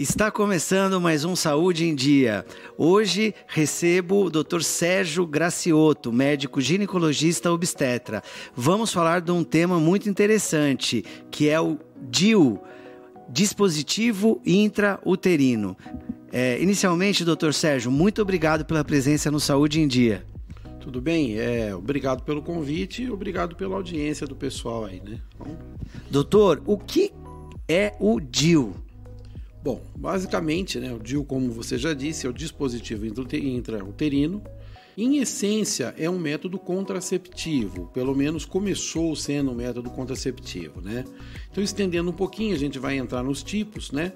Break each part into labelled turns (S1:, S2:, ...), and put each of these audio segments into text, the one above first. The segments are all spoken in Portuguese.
S1: Está começando mais um Saúde em Dia. Hoje recebo o Dr. Sérgio Gracioto, médico ginecologista obstetra. Vamos falar de um tema muito interessante, que é o DIU, dispositivo intrauterino. É, inicialmente, doutor Sérgio, muito obrigado pela presença no Saúde em Dia.
S2: Tudo bem, é, obrigado pelo convite e obrigado pela audiência do pessoal aí, né?
S1: Bom. Doutor, o que é o DIU?
S2: Bom, basicamente, né, o DIU, como você já disse, é o dispositivo intrauterino. Em essência, é um método contraceptivo, pelo menos começou sendo um método contraceptivo, né? Então, estendendo um pouquinho, a gente vai entrar nos tipos, né?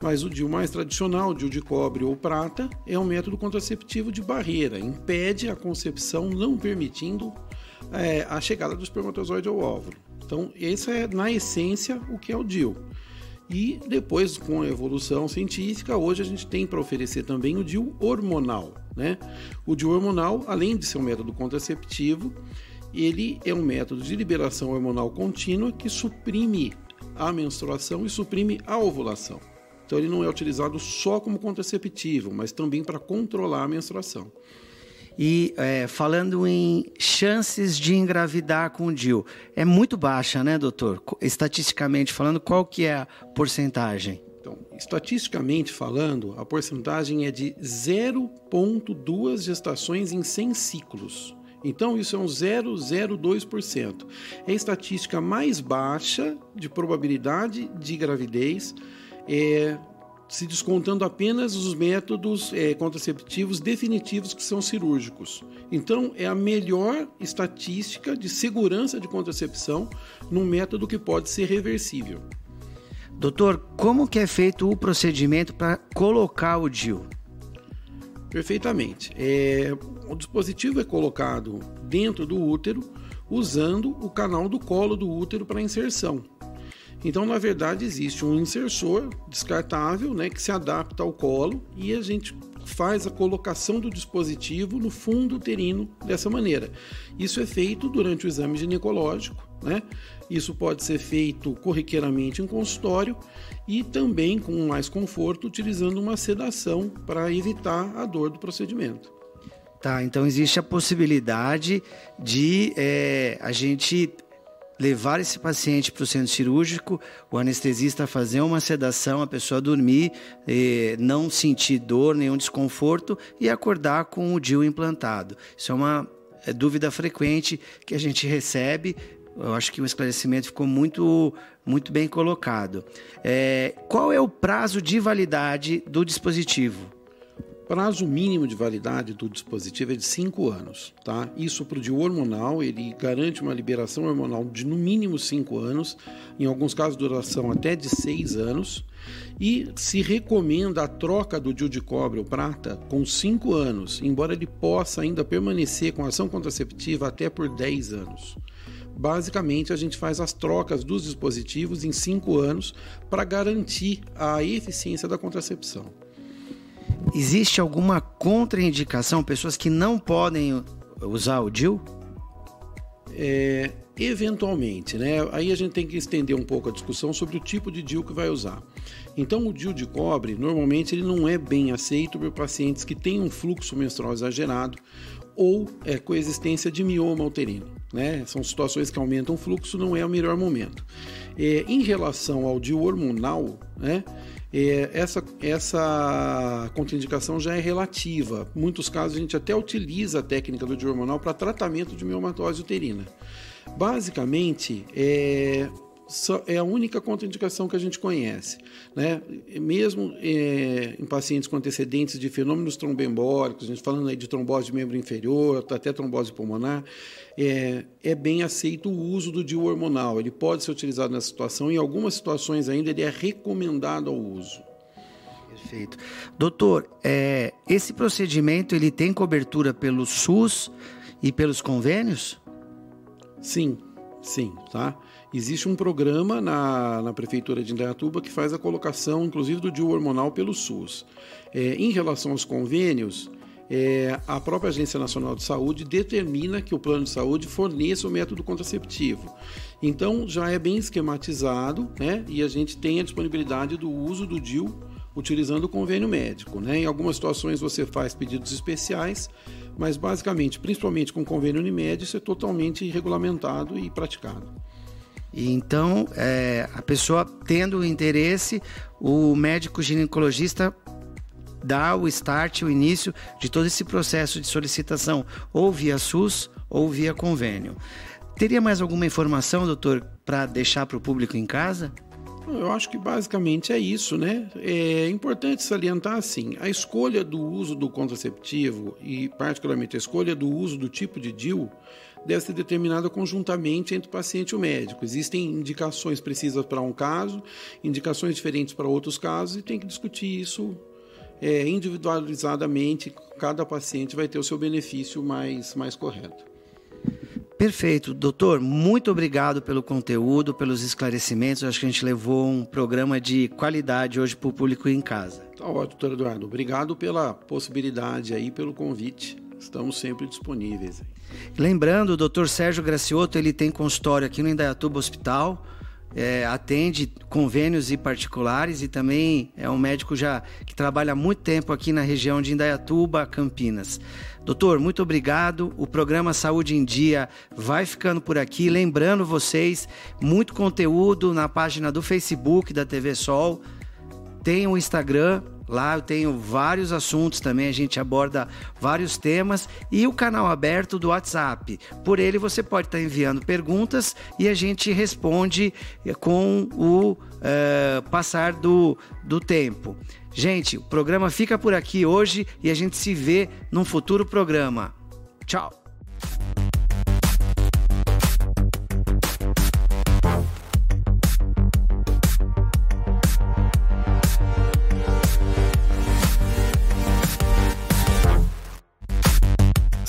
S2: Mas o DIU mais tradicional, o DIU de cobre ou prata, é um método contraceptivo de barreira, impede a concepção, não permitindo é, a chegada do espermatozoide ao óvulo. Então, esse é, na essência, o que é o DIU. E depois, com a evolução científica, hoje a gente tem para oferecer também o DIU hormonal. Né? O DIU hormonal, além de ser um método contraceptivo, ele é um método de liberação hormonal contínua que suprime a menstruação e suprime a ovulação. Então ele não é utilizado só como contraceptivo, mas também para controlar a menstruação.
S1: E é, falando em chances de engravidar com o DIL, é muito baixa, né, doutor? Estatisticamente falando, qual que é a porcentagem?
S2: Então, estatisticamente falando, a porcentagem é de 0,2 gestações em 100 ciclos. Então, isso é um 0,02%. É a estatística mais baixa de probabilidade de gravidez. É, se descontando apenas os métodos é, contraceptivos definitivos que são cirúrgicos. Então, é a melhor estatística de segurança de contracepção num método que pode ser reversível.
S1: Doutor, como que é feito o procedimento para colocar o DIU?
S2: Perfeitamente. É, o dispositivo é colocado dentro do útero usando o canal do colo do útero para inserção. Então, na verdade, existe um insersor descartável né, que se adapta ao colo e a gente faz a colocação do dispositivo no fundo uterino dessa maneira. Isso é feito durante o exame ginecológico, né? Isso pode ser feito corriqueiramente em consultório e também com mais conforto utilizando uma sedação para evitar a dor do procedimento.
S1: Tá, então existe a possibilidade de é, a gente levar esse paciente para o centro cirúrgico, o anestesista fazer uma sedação, a pessoa dormir, eh, não sentir dor, nenhum desconforto e acordar com o DIU implantado. Isso é uma é, dúvida frequente que a gente recebe. Eu acho que o esclarecimento ficou muito, muito bem colocado. É, qual é o prazo de validade do dispositivo?
S2: Prazo mínimo de validade do dispositivo é de 5 anos. Tá? Isso para o de hormonal, ele garante uma liberação hormonal de no mínimo 5 anos, em alguns casos duração até de 6 anos, e se recomenda a troca do DIU de cobre ou prata com 5 anos, embora ele possa ainda permanecer com ação contraceptiva até por 10 anos. Basicamente, a gente faz as trocas dos dispositivos em 5 anos para garantir a eficiência da contracepção.
S1: Existe alguma contraindicação? Pessoas que não podem usar o DIL?
S2: É, eventualmente, né? Aí a gente tem que estender um pouco a discussão sobre o tipo de DIL que vai usar. Então, o DIL de cobre, normalmente, ele não é bem aceito por pacientes que têm um fluxo menstrual exagerado ou é, coexistência de mioma uterino. Né? São situações que aumentam o fluxo, não é o melhor momento. É, em relação ao DIU hormonal, né? É, essa, essa contraindicação já é relativa. Em muitos casos, a gente até utiliza a técnica do DIU hormonal para tratamento de miomatose uterina. Basicamente, é, é a única contraindicação que a gente conhece. Né? Mesmo é, em pacientes com antecedentes de fenômenos tromboembólicos, a gente falando aí de trombose de membro inferior, até trombose pulmonar, é, é bem aceito o uso do DIU hormonal. Ele pode ser utilizado nessa situação, em algumas situações ainda ele é recomendado ao uso.
S1: Perfeito. Doutor, é, esse procedimento ele tem cobertura pelo SUS e pelos convênios?
S2: Sim, sim, tá? Existe um programa na, na Prefeitura de Indaiatuba que faz a colocação, inclusive, do DIU hormonal pelo SUS. É, em relação aos convênios, é, a própria Agência Nacional de Saúde determina que o plano de saúde forneça o método contraceptivo. Então, já é bem esquematizado né, e a gente tem a disponibilidade do uso do DIU utilizando o convênio médico. Né? Em algumas situações você faz pedidos especiais, mas basicamente, principalmente com o convênio Unimed, isso é totalmente regulamentado e praticado.
S1: Então, é, a pessoa tendo interesse, o médico ginecologista dá o start, o início de todo esse processo de solicitação, ou via SUS ou via convênio. Teria mais alguma informação, doutor, para deixar para o público em casa?
S2: Eu acho que basicamente é isso, né? É importante salientar assim: a escolha do uso do contraceptivo e, particularmente, a escolha do uso do tipo de DIU deve ser determinada conjuntamente entre o paciente e o médico. Existem indicações precisas para um caso, indicações diferentes para outros casos, e tem que discutir isso é, individualizadamente. Cada paciente vai ter o seu benefício mais, mais correto.
S1: Perfeito. Doutor, muito obrigado pelo conteúdo, pelos esclarecimentos. acho que a gente levou um programa de qualidade hoje para o público em casa.
S2: Tá ótimo, doutor Eduardo. Obrigado pela possibilidade aí, pelo convite. Estamos sempre disponíveis.
S1: Lembrando, o doutor Sérgio Gracioto, ele tem consultório aqui no Indaiatuba Hospital é, atende convênios e particulares e também é um médico já que trabalha há muito tempo aqui na região de Indaiatuba, Campinas. Doutor, muito obrigado. O programa Saúde em Dia vai ficando por aqui. Lembrando vocês, muito conteúdo na página do Facebook da TV Sol. Tem o Instagram, Lá eu tenho vários assuntos também, a gente aborda vários temas e o canal aberto do WhatsApp. Por ele você pode estar enviando perguntas e a gente responde eh, com o uh, passar do, do tempo. Gente, o programa fica por aqui hoje e a gente se vê num futuro programa. Tchau!